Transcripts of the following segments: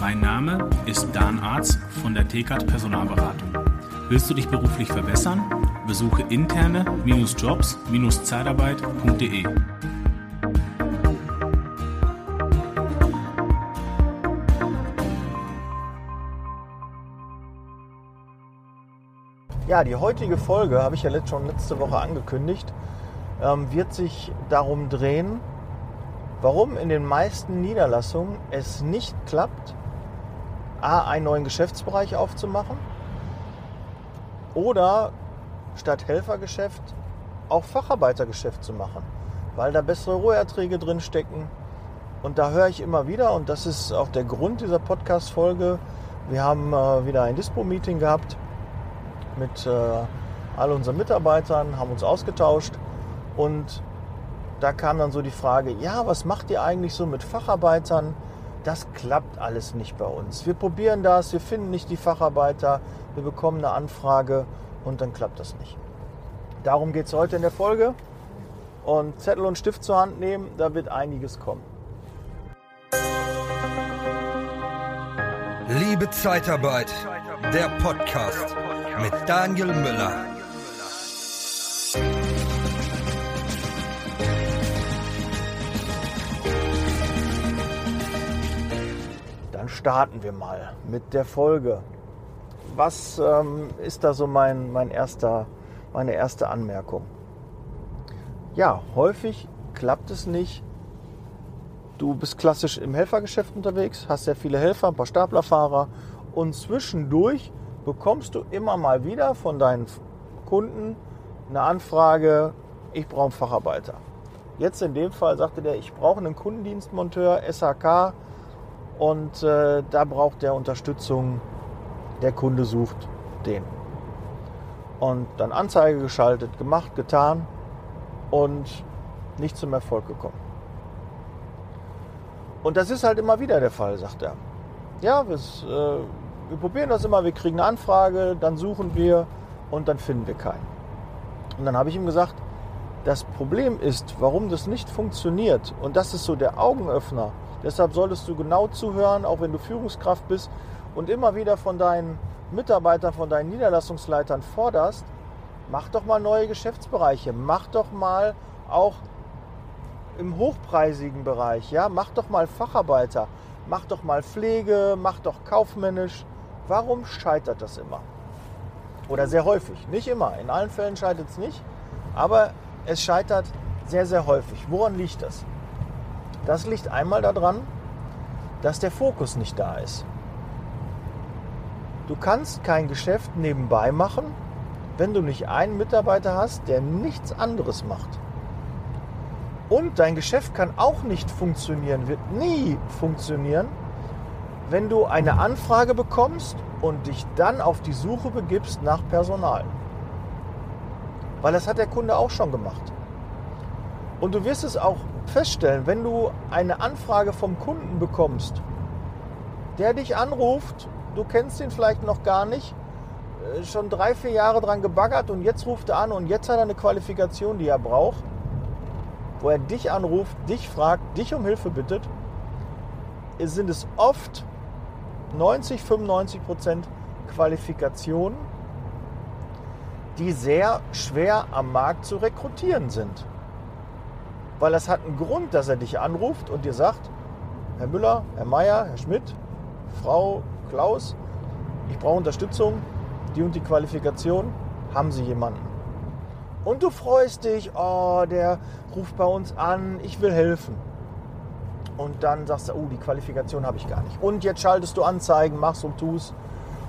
Mein Name ist Dan Arz von der TKAT Personalberatung. Willst du dich beruflich verbessern? Besuche interne-jobs-zeitarbeit.de. Ja, die heutige Folge, habe ich ja schon letzte Woche angekündigt, ähm, wird sich darum drehen, warum in den meisten Niederlassungen es nicht klappt, A, einen neuen Geschäftsbereich aufzumachen oder statt Helfergeschäft auch Facharbeitergeschäft zu machen, weil da bessere Roherträge drin stecken. Und da höre ich immer wieder, und das ist auch der Grund dieser Podcast-Folge, wir haben äh, wieder ein Dispo-Meeting gehabt mit äh, all unseren Mitarbeitern, haben uns ausgetauscht und da kam dann so die Frage, ja, was macht ihr eigentlich so mit Facharbeitern? Das klappt alles nicht bei uns. Wir probieren das, wir finden nicht die Facharbeiter, wir bekommen eine Anfrage und dann klappt das nicht. Darum geht es heute in der Folge. Und Zettel und Stift zur Hand nehmen, da wird einiges kommen. Liebe Zeitarbeit, der Podcast mit Daniel Müller. Starten wir mal mit der Folge. Was ähm, ist da so mein, mein erster, meine erste Anmerkung? Ja, häufig klappt es nicht. Du bist klassisch im Helfergeschäft unterwegs, hast sehr viele Helfer, ein paar Staplerfahrer und zwischendurch bekommst du immer mal wieder von deinen Kunden eine Anfrage, ich brauche einen Facharbeiter. Jetzt in dem Fall sagte der, ich brauche einen Kundendienstmonteur, SHK, und äh, da braucht der Unterstützung. Der Kunde sucht den. Und dann Anzeige geschaltet, gemacht, getan und nicht zum Erfolg gekommen. Und das ist halt immer wieder der Fall, sagt er. Ja, äh, wir probieren das immer, wir kriegen eine Anfrage, dann suchen wir und dann finden wir keinen. Und dann habe ich ihm gesagt, das Problem ist, warum das nicht funktioniert, und das ist so der Augenöffner, deshalb solltest du genau zuhören, auch wenn du Führungskraft bist und immer wieder von deinen Mitarbeitern, von deinen Niederlassungsleitern forderst, mach doch mal neue Geschäftsbereiche, mach doch mal auch im hochpreisigen Bereich, ja, mach doch mal Facharbeiter, mach doch mal Pflege, mach doch kaufmännisch. Warum scheitert das immer? Oder sehr häufig, nicht immer. In allen Fällen scheitert es nicht, aber es scheitert sehr, sehr häufig. Woran liegt das? Das liegt einmal daran, dass der Fokus nicht da ist. Du kannst kein Geschäft nebenbei machen, wenn du nicht einen Mitarbeiter hast, der nichts anderes macht. Und dein Geschäft kann auch nicht funktionieren, wird nie funktionieren, wenn du eine Anfrage bekommst und dich dann auf die Suche begibst nach Personal. Weil das hat der Kunde auch schon gemacht. Und du wirst es auch feststellen, wenn du eine Anfrage vom Kunden bekommst, der dich anruft, du kennst ihn vielleicht noch gar nicht, äh, schon drei, vier Jahre dran gebaggert und jetzt ruft er an und jetzt hat er eine Qualifikation, die er braucht, wo er dich anruft, dich fragt, dich um Hilfe bittet, sind es oft 90, 95 Prozent Qualifikationen, die sehr schwer am Markt zu rekrutieren sind. Weil das hat einen Grund, dass er dich anruft und dir sagt, Herr Müller, Herr Meier, Herr Schmidt, Frau Klaus, ich brauche Unterstützung, die und die Qualifikation, haben Sie jemanden? Und du freust dich, oh, der ruft bei uns an, ich will helfen. Und dann sagst du, oh, die Qualifikation habe ich gar nicht. Und jetzt schaltest du Anzeigen, machst und tust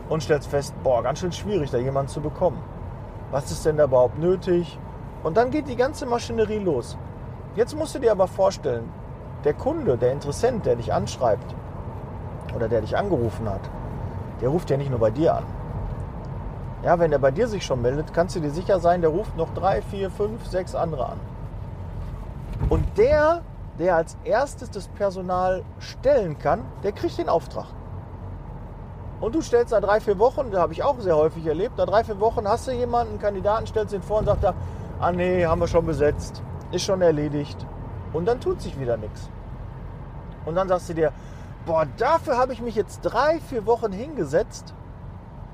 und stellst fest, boah, ganz schön schwierig, da jemanden zu bekommen. Was ist denn da überhaupt nötig? Und dann geht die ganze Maschinerie los. Jetzt musst du dir aber vorstellen, der Kunde, der Interessent, der dich anschreibt oder der dich angerufen hat, der ruft ja nicht nur bei dir an. Ja, wenn er bei dir sich schon meldet, kannst du dir sicher sein, der ruft noch drei, vier, fünf, sechs andere an. Und der, der als erstes das Personal stellen kann, der kriegt den Auftrag. Und du stellst nach drei, vier Wochen, das habe ich auch sehr häufig erlebt, nach drei, vier Wochen hast du jemanden, einen Kandidaten, stellst ihn vor und sagt er, ah nee, haben wir schon besetzt ist schon erledigt. Und dann tut sich wieder nichts. Und dann sagst du dir, boah, dafür habe ich mich jetzt drei, vier Wochen hingesetzt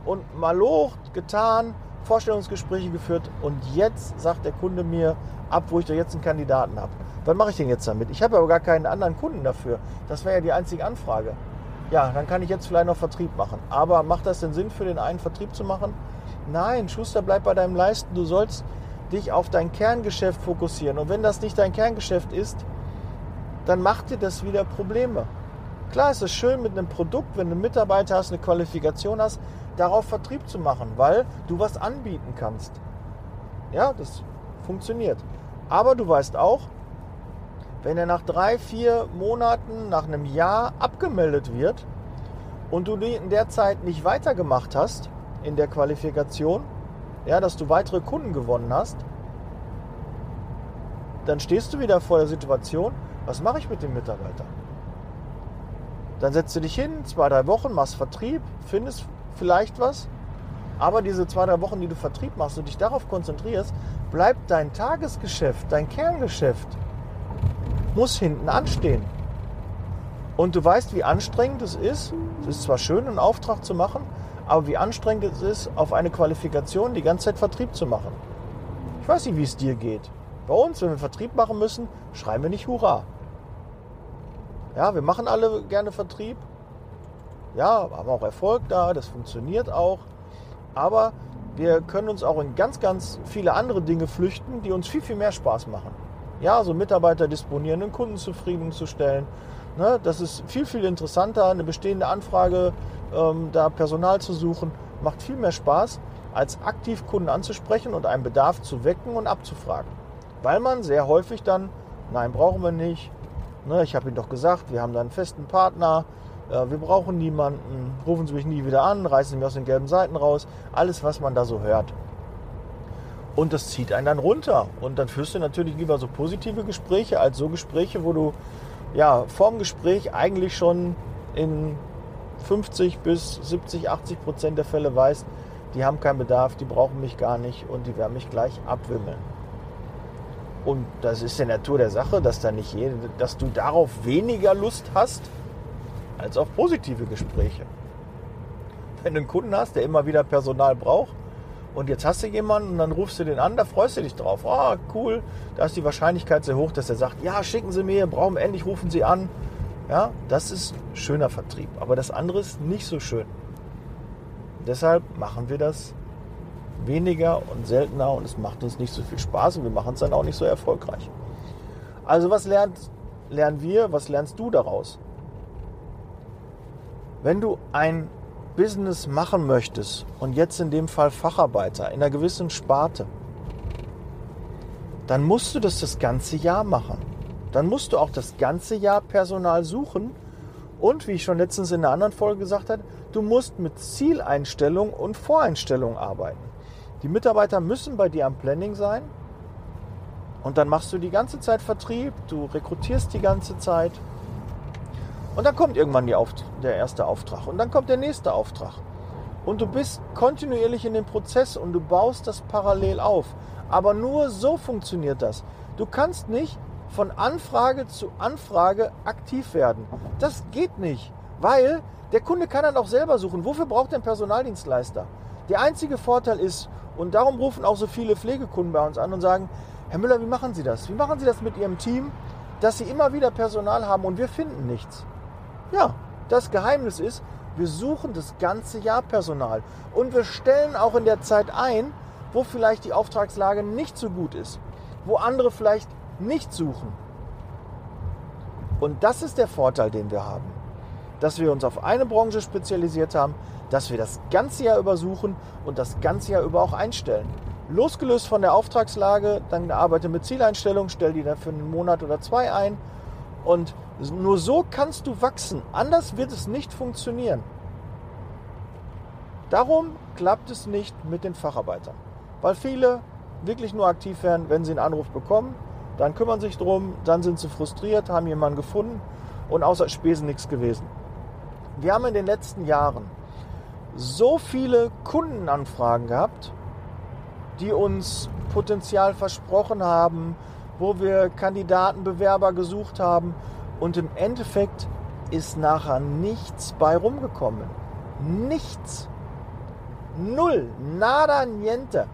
und malocht, getan, Vorstellungsgespräche geführt und jetzt sagt der Kunde mir ab, wo ich da jetzt einen Kandidaten habe. Was mache ich denn jetzt damit? Ich habe aber gar keinen anderen Kunden dafür. Das wäre ja die einzige Anfrage. Ja, dann kann ich jetzt vielleicht noch Vertrieb machen. Aber macht das denn Sinn für den einen Vertrieb zu machen? Nein, Schuster, bleib bei deinem Leisten. Du sollst dich auf dein Kerngeschäft fokussieren. Und wenn das nicht dein Kerngeschäft ist, dann macht dir das wieder Probleme. Klar ist es schön mit einem Produkt, wenn du einen Mitarbeiter hast, eine Qualifikation hast, darauf Vertrieb zu machen, weil du was anbieten kannst. Ja, das funktioniert. Aber du weißt auch, wenn er nach drei, vier Monaten, nach einem Jahr abgemeldet wird und du in der Zeit nicht weitergemacht hast in der Qualifikation, ja, dass du weitere Kunden gewonnen hast, dann stehst du wieder vor der Situation, was mache ich mit dem Mitarbeiter? Dann setzt du dich hin, zwei, drei Wochen, machst Vertrieb, findest vielleicht was, aber diese zwei, drei Wochen, die du Vertrieb machst und dich darauf konzentrierst, bleibt dein Tagesgeschäft, dein Kerngeschäft, muss hinten anstehen. Und du weißt, wie anstrengend es ist. Es ist zwar schön, einen Auftrag zu machen, aber wie anstrengend es ist, auf eine Qualifikation die ganze Zeit Vertrieb zu machen. Ich weiß nicht, wie es dir geht. Bei uns, wenn wir Vertrieb machen müssen, schreiben wir nicht Hurra. Ja, wir machen alle gerne Vertrieb. Ja, haben auch Erfolg da, das funktioniert auch. Aber wir können uns auch in ganz, ganz viele andere Dinge flüchten, die uns viel, viel mehr Spaß machen. Ja, so Mitarbeiter disponieren, den Kunden zufriedenzustellen. Ne, das ist viel, viel interessanter, eine bestehende Anfrage, ähm, da Personal zu suchen, macht viel mehr Spaß, als aktiv Kunden anzusprechen und einen Bedarf zu wecken und abzufragen. Weil man sehr häufig dann, nein, brauchen wir nicht, Ne, ich habe Ihnen doch gesagt, wir haben da einen festen Partner, äh, wir brauchen niemanden, rufen Sie mich nie wieder an, reißen Sie mich aus den gelben Seiten raus. Alles, was man da so hört. Und das zieht einen dann runter. Und dann führst du natürlich lieber so positive Gespräche als so Gespräche, wo du ja vorm Gespräch eigentlich schon in 50 bis 70, 80 Prozent der Fälle weißt, die haben keinen Bedarf, die brauchen mich gar nicht und die werden mich gleich abwimmeln. Und das ist der Natur der Sache, dass, da nicht jede, dass du darauf weniger Lust hast als auf positive Gespräche. Wenn du einen Kunden hast, der immer wieder Personal braucht und jetzt hast du jemanden und dann rufst du den an, da freust du dich drauf. Ah, oh, cool, da ist die Wahrscheinlichkeit sehr hoch, dass er sagt, ja, schicken Sie mir, brauchen endlich, rufen Sie an. Ja, das ist schöner Vertrieb, aber das andere ist nicht so schön. Deshalb machen wir das weniger und seltener und es macht uns nicht so viel Spaß und wir machen es dann auch nicht so erfolgreich. Also was lernt, lernen wir, was lernst du daraus? Wenn du ein Business machen möchtest und jetzt in dem Fall Facharbeiter in einer gewissen Sparte, dann musst du das das ganze Jahr machen. Dann musst du auch das ganze Jahr Personal suchen und, wie ich schon letztens in einer anderen Folge gesagt habe, du musst mit Zieleinstellung und Voreinstellung arbeiten. Die Mitarbeiter müssen bei dir am Planning sein. Und dann machst du die ganze Zeit Vertrieb, du rekrutierst die ganze Zeit. Und dann kommt irgendwann der erste Auftrag. Und dann kommt der nächste Auftrag. Und du bist kontinuierlich in dem Prozess und du baust das parallel auf. Aber nur so funktioniert das. Du kannst nicht von Anfrage zu Anfrage aktiv werden. Das geht nicht, weil der Kunde kann dann auch selber suchen. Wofür braucht er einen Personaldienstleister? Der einzige Vorteil ist, und darum rufen auch so viele Pflegekunden bei uns an und sagen, Herr Müller, wie machen Sie das? Wie machen Sie das mit Ihrem Team, dass Sie immer wieder Personal haben und wir finden nichts? Ja, das Geheimnis ist, wir suchen das ganze Jahr Personal und wir stellen auch in der Zeit ein, wo vielleicht die Auftragslage nicht so gut ist, wo andere vielleicht nicht suchen. Und das ist der Vorteil, den wir haben, dass wir uns auf eine Branche spezialisiert haben, dass wir das ganze Jahr über suchen und das ganze Jahr über auch einstellen. Losgelöst von der Auftragslage, dann arbeite mit Zieleinstellungen, stell die dann für einen Monat oder zwei ein und nur so kannst du wachsen. Anders wird es nicht funktionieren. Darum klappt es nicht mit den Facharbeitern, weil viele wirklich nur aktiv werden, wenn sie einen Anruf bekommen, dann kümmern sich drum, dann sind sie frustriert, haben jemanden gefunden und außer Spesen nichts gewesen. Wir haben in den letzten Jahren so viele Kundenanfragen gehabt, die uns Potenzial versprochen haben, wo wir Kandidaten, Bewerber gesucht haben und im Endeffekt ist nachher nichts bei rumgekommen. Nichts. Null. Nada niente.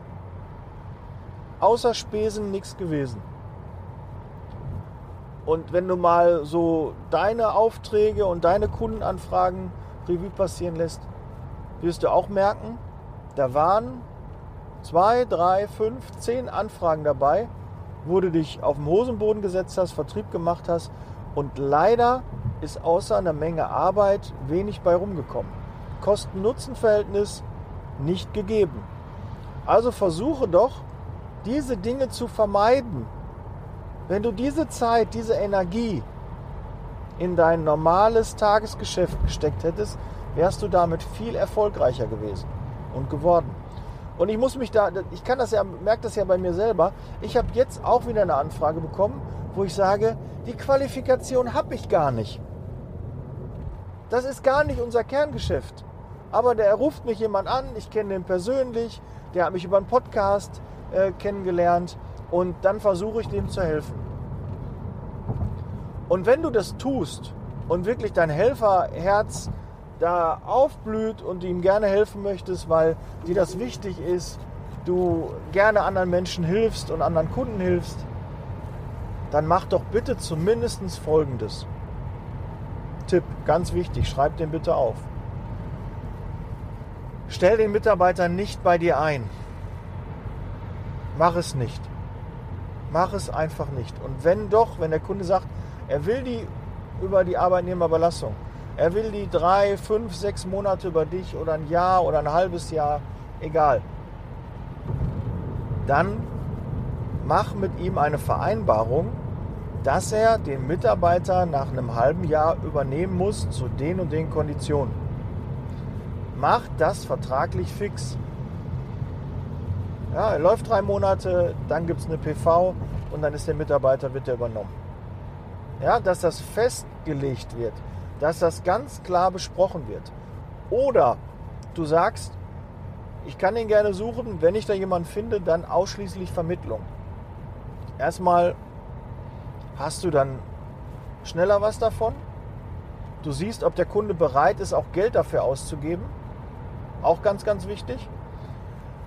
Außer Spesen nichts gewesen. Und wenn du mal so deine Aufträge und deine Kundenanfragen Revue passieren lässt, wirst du auch merken, da waren zwei, drei, fünf, zehn Anfragen dabei, wo du dich auf den Hosenboden gesetzt hast, Vertrieb gemacht hast und leider ist außer einer Menge Arbeit wenig bei rumgekommen. Kosten-Nutzen-Verhältnis nicht gegeben. Also versuche doch, diese Dinge zu vermeiden. Wenn du diese Zeit, diese Energie in dein normales Tagesgeschäft gesteckt hättest, wärst du damit viel erfolgreicher gewesen und geworden. Und ich muss mich da, ich kann das ja, merke das ja bei mir selber. Ich habe jetzt auch wieder eine Anfrage bekommen, wo ich sage, die Qualifikation habe ich gar nicht. Das ist gar nicht unser Kerngeschäft. Aber der ruft mich jemand an, ich kenne den persönlich, der hat mich über einen Podcast äh, kennengelernt und dann versuche ich dem zu helfen. Und wenn du das tust und wirklich dein Helferherz da aufblüht und ihm gerne helfen möchtest, weil dir das wichtig ist, du gerne anderen Menschen hilfst und anderen Kunden hilfst, dann mach doch bitte zumindest Folgendes. Tipp, ganz wichtig, schreib den bitte auf. Stell den Mitarbeiter nicht bei dir ein. Mach es nicht. Mach es einfach nicht. Und wenn doch, wenn der Kunde sagt, er will die über die Arbeitnehmerbelastung, er will die drei, fünf, sechs Monate über dich oder ein Jahr oder ein halbes Jahr, egal. Dann mach mit ihm eine Vereinbarung, dass er den Mitarbeiter nach einem halben Jahr übernehmen muss zu den und den Konditionen. Mach das vertraglich fix. Ja, er läuft drei Monate, dann gibt es eine PV und dann ist der Mitarbeiter, wird er übernommen. Ja, dass das festgelegt wird dass das ganz klar besprochen wird. Oder du sagst, ich kann ihn gerne suchen, wenn ich da jemanden finde, dann ausschließlich Vermittlung. Erstmal hast du dann schneller was davon. Du siehst, ob der Kunde bereit ist, auch Geld dafür auszugeben. Auch ganz, ganz wichtig.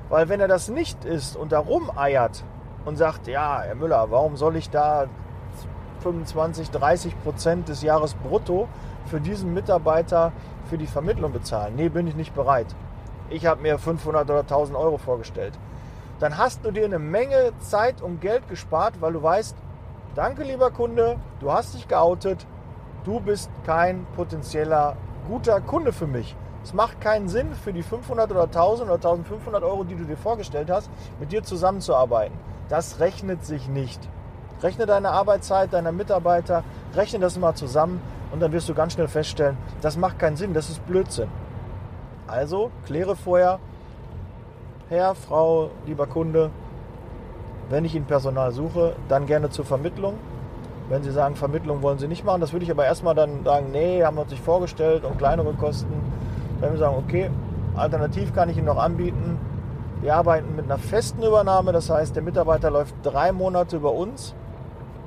Weil wenn er das nicht ist und da rumeiert und sagt, ja, Herr Müller, warum soll ich da 25, 30 Prozent des Jahres brutto für diesen Mitarbeiter für die Vermittlung bezahlen. Nee, bin ich nicht bereit. Ich habe mir 500 oder 1000 Euro vorgestellt. Dann hast du dir eine Menge Zeit und Geld gespart, weil du weißt, danke lieber Kunde, du hast dich geoutet, du bist kein potenzieller guter Kunde für mich. Es macht keinen Sinn, für die 500 oder 1000 oder 1500 Euro, die du dir vorgestellt hast, mit dir zusammenzuarbeiten. Das rechnet sich nicht. Rechne deine Arbeitszeit deiner Mitarbeiter, rechne das mal zusammen und dann wirst du ganz schnell feststellen, das macht keinen Sinn, das ist Blödsinn. Also kläre vorher, Herr, Frau, lieber Kunde, wenn ich Ihnen Personal suche, dann gerne zur Vermittlung. Wenn Sie sagen, Vermittlung wollen Sie nicht machen, das würde ich aber erstmal dann sagen, nee, haben wir uns nicht vorgestellt und kleinere Kosten. Dann wir sagen, okay, alternativ kann ich Ihnen noch anbieten. Wir arbeiten mit einer festen Übernahme, das heißt, der Mitarbeiter läuft drei Monate über uns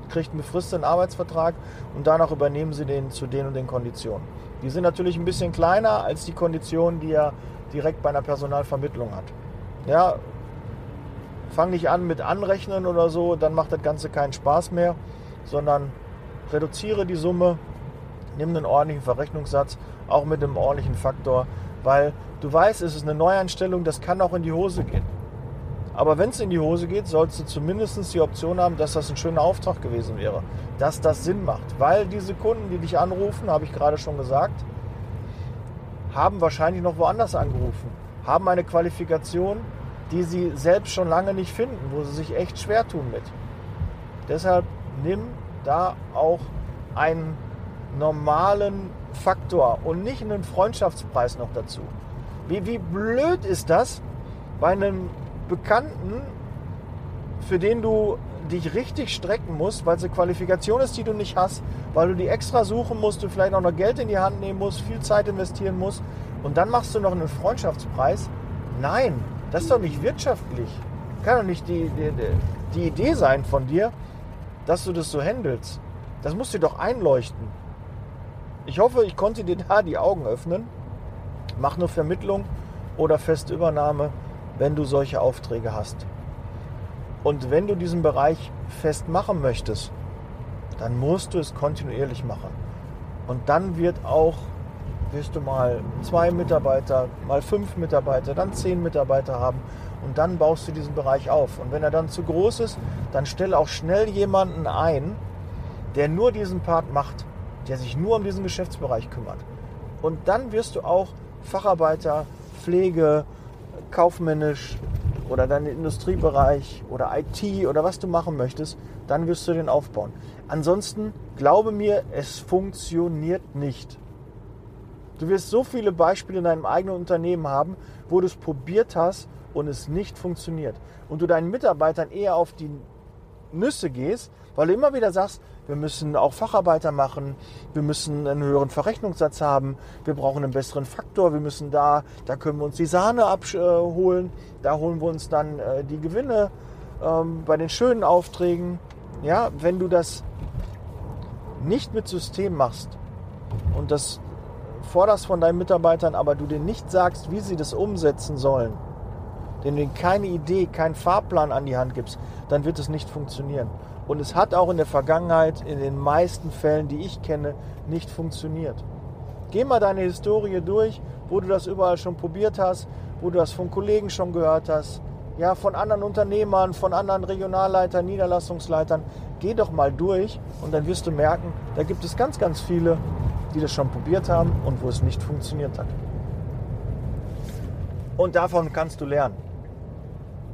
kriegt einen befristeten Arbeitsvertrag und danach übernehmen sie den zu den und den Konditionen. Die sind natürlich ein bisschen kleiner als die Konditionen, die er direkt bei einer Personalvermittlung hat. Ja, fang nicht an mit Anrechnen oder so, dann macht das Ganze keinen Spaß mehr, sondern reduziere die Summe, nimm einen ordentlichen Verrechnungssatz, auch mit einem ordentlichen Faktor, weil du weißt, es ist eine Neueinstellung, das kann auch in die Hose gehen. Aber wenn es in die Hose geht, sollst du zumindest die Option haben, dass das ein schöner Auftrag gewesen wäre. Dass das Sinn macht. Weil diese Kunden, die dich anrufen, habe ich gerade schon gesagt, haben wahrscheinlich noch woanders angerufen. Haben eine Qualifikation, die sie selbst schon lange nicht finden, wo sie sich echt schwer tun mit. Deshalb nimm da auch einen normalen Faktor und nicht einen Freundschaftspreis noch dazu. Wie, wie blöd ist das, bei einem Bekannten, für den du dich richtig strecken musst, weil es eine Qualifikation ist, die du nicht hast, weil du die extra suchen musst, du vielleicht auch noch Geld in die Hand nehmen musst, viel Zeit investieren musst und dann machst du noch einen Freundschaftspreis. Nein, das ist doch nicht wirtschaftlich. Kann doch nicht die, die, die Idee sein von dir, dass du das so handelst. Das muss dir doch einleuchten. Ich hoffe, ich konnte dir da die Augen öffnen. Mach nur Vermittlung oder Festübernahme, wenn du solche Aufträge hast. Und wenn du diesen Bereich fest machen möchtest, dann musst du es kontinuierlich machen. Und dann wird auch, wirst du mal zwei Mitarbeiter, mal fünf Mitarbeiter, dann zehn Mitarbeiter haben. Und dann baust du diesen Bereich auf. Und wenn er dann zu groß ist, dann stell auch schnell jemanden ein, der nur diesen Part macht, der sich nur um diesen Geschäftsbereich kümmert. Und dann wirst du auch Facharbeiter, Pflege, kaufmännisch oder deinen Industriebereich oder IT oder was du machen möchtest, dann wirst du den aufbauen. Ansonsten glaube mir, es funktioniert nicht. Du wirst so viele Beispiele in deinem eigenen Unternehmen haben, wo du es probiert hast und es nicht funktioniert. Und du deinen Mitarbeitern eher auf die Nüsse gehst, weil du immer wieder sagst, wir müssen auch Facharbeiter machen, wir müssen einen höheren Verrechnungssatz haben, wir brauchen einen besseren Faktor, wir müssen da, da können wir uns die Sahne abholen, da holen wir uns dann äh, die Gewinne ähm, bei den schönen Aufträgen. Ja, wenn du das nicht mit System machst und das forderst von deinen Mitarbeitern, aber du denen nicht sagst, wie sie das umsetzen sollen, denen du keine Idee, keinen Fahrplan an die Hand gibst, dann wird es nicht funktionieren. Und es hat auch in der Vergangenheit, in den meisten Fällen, die ich kenne, nicht funktioniert. Geh mal deine Historie durch, wo du das überall schon probiert hast, wo du das von Kollegen schon gehört hast, ja, von anderen Unternehmern, von anderen Regionalleitern, Niederlassungsleitern. Geh doch mal durch und dann wirst du merken, da gibt es ganz, ganz viele, die das schon probiert haben und wo es nicht funktioniert hat. Und davon kannst du lernen.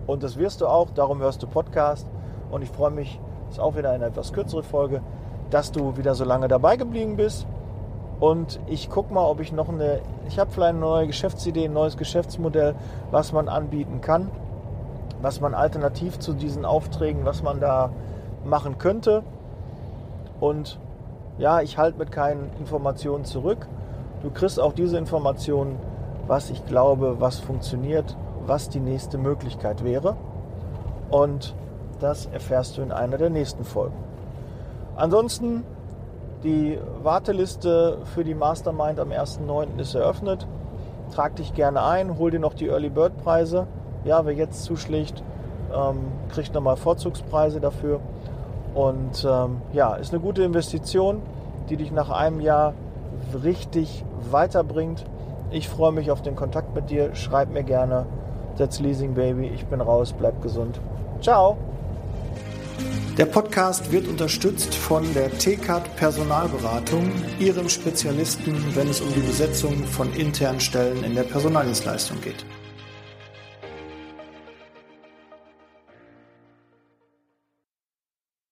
Und das wirst du auch, darum hörst du Podcast. Und ich freue mich, ist auch wieder eine etwas kürzere Folge, dass du wieder so lange dabei geblieben bist. Und ich gucke mal, ob ich noch eine, ich habe vielleicht eine neue Geschäftsidee, ein neues Geschäftsmodell, was man anbieten kann, was man alternativ zu diesen Aufträgen, was man da machen könnte. Und ja, ich halte mit keinen Informationen zurück. Du kriegst auch diese Informationen, was ich glaube, was funktioniert was die nächste Möglichkeit wäre. Und das erfährst du in einer der nächsten Folgen. Ansonsten, die Warteliste für die Mastermind am 1.9. ist eröffnet. Trag dich gerne ein, hol dir noch die Early Bird Preise. Ja, wer jetzt zuschlägt, ähm, kriegt nochmal Vorzugspreise dafür. Und ähm, ja, ist eine gute Investition, die dich nach einem Jahr richtig weiterbringt. Ich freue mich auf den Kontakt mit dir. Schreib mir gerne That's Leasing Baby. Ich bin raus, bleib gesund. Ciao. Der Podcast wird unterstützt von der TCAT Personalberatung, ihrem Spezialisten, wenn es um die Besetzung von internen Stellen in der Personaldienstleistung geht.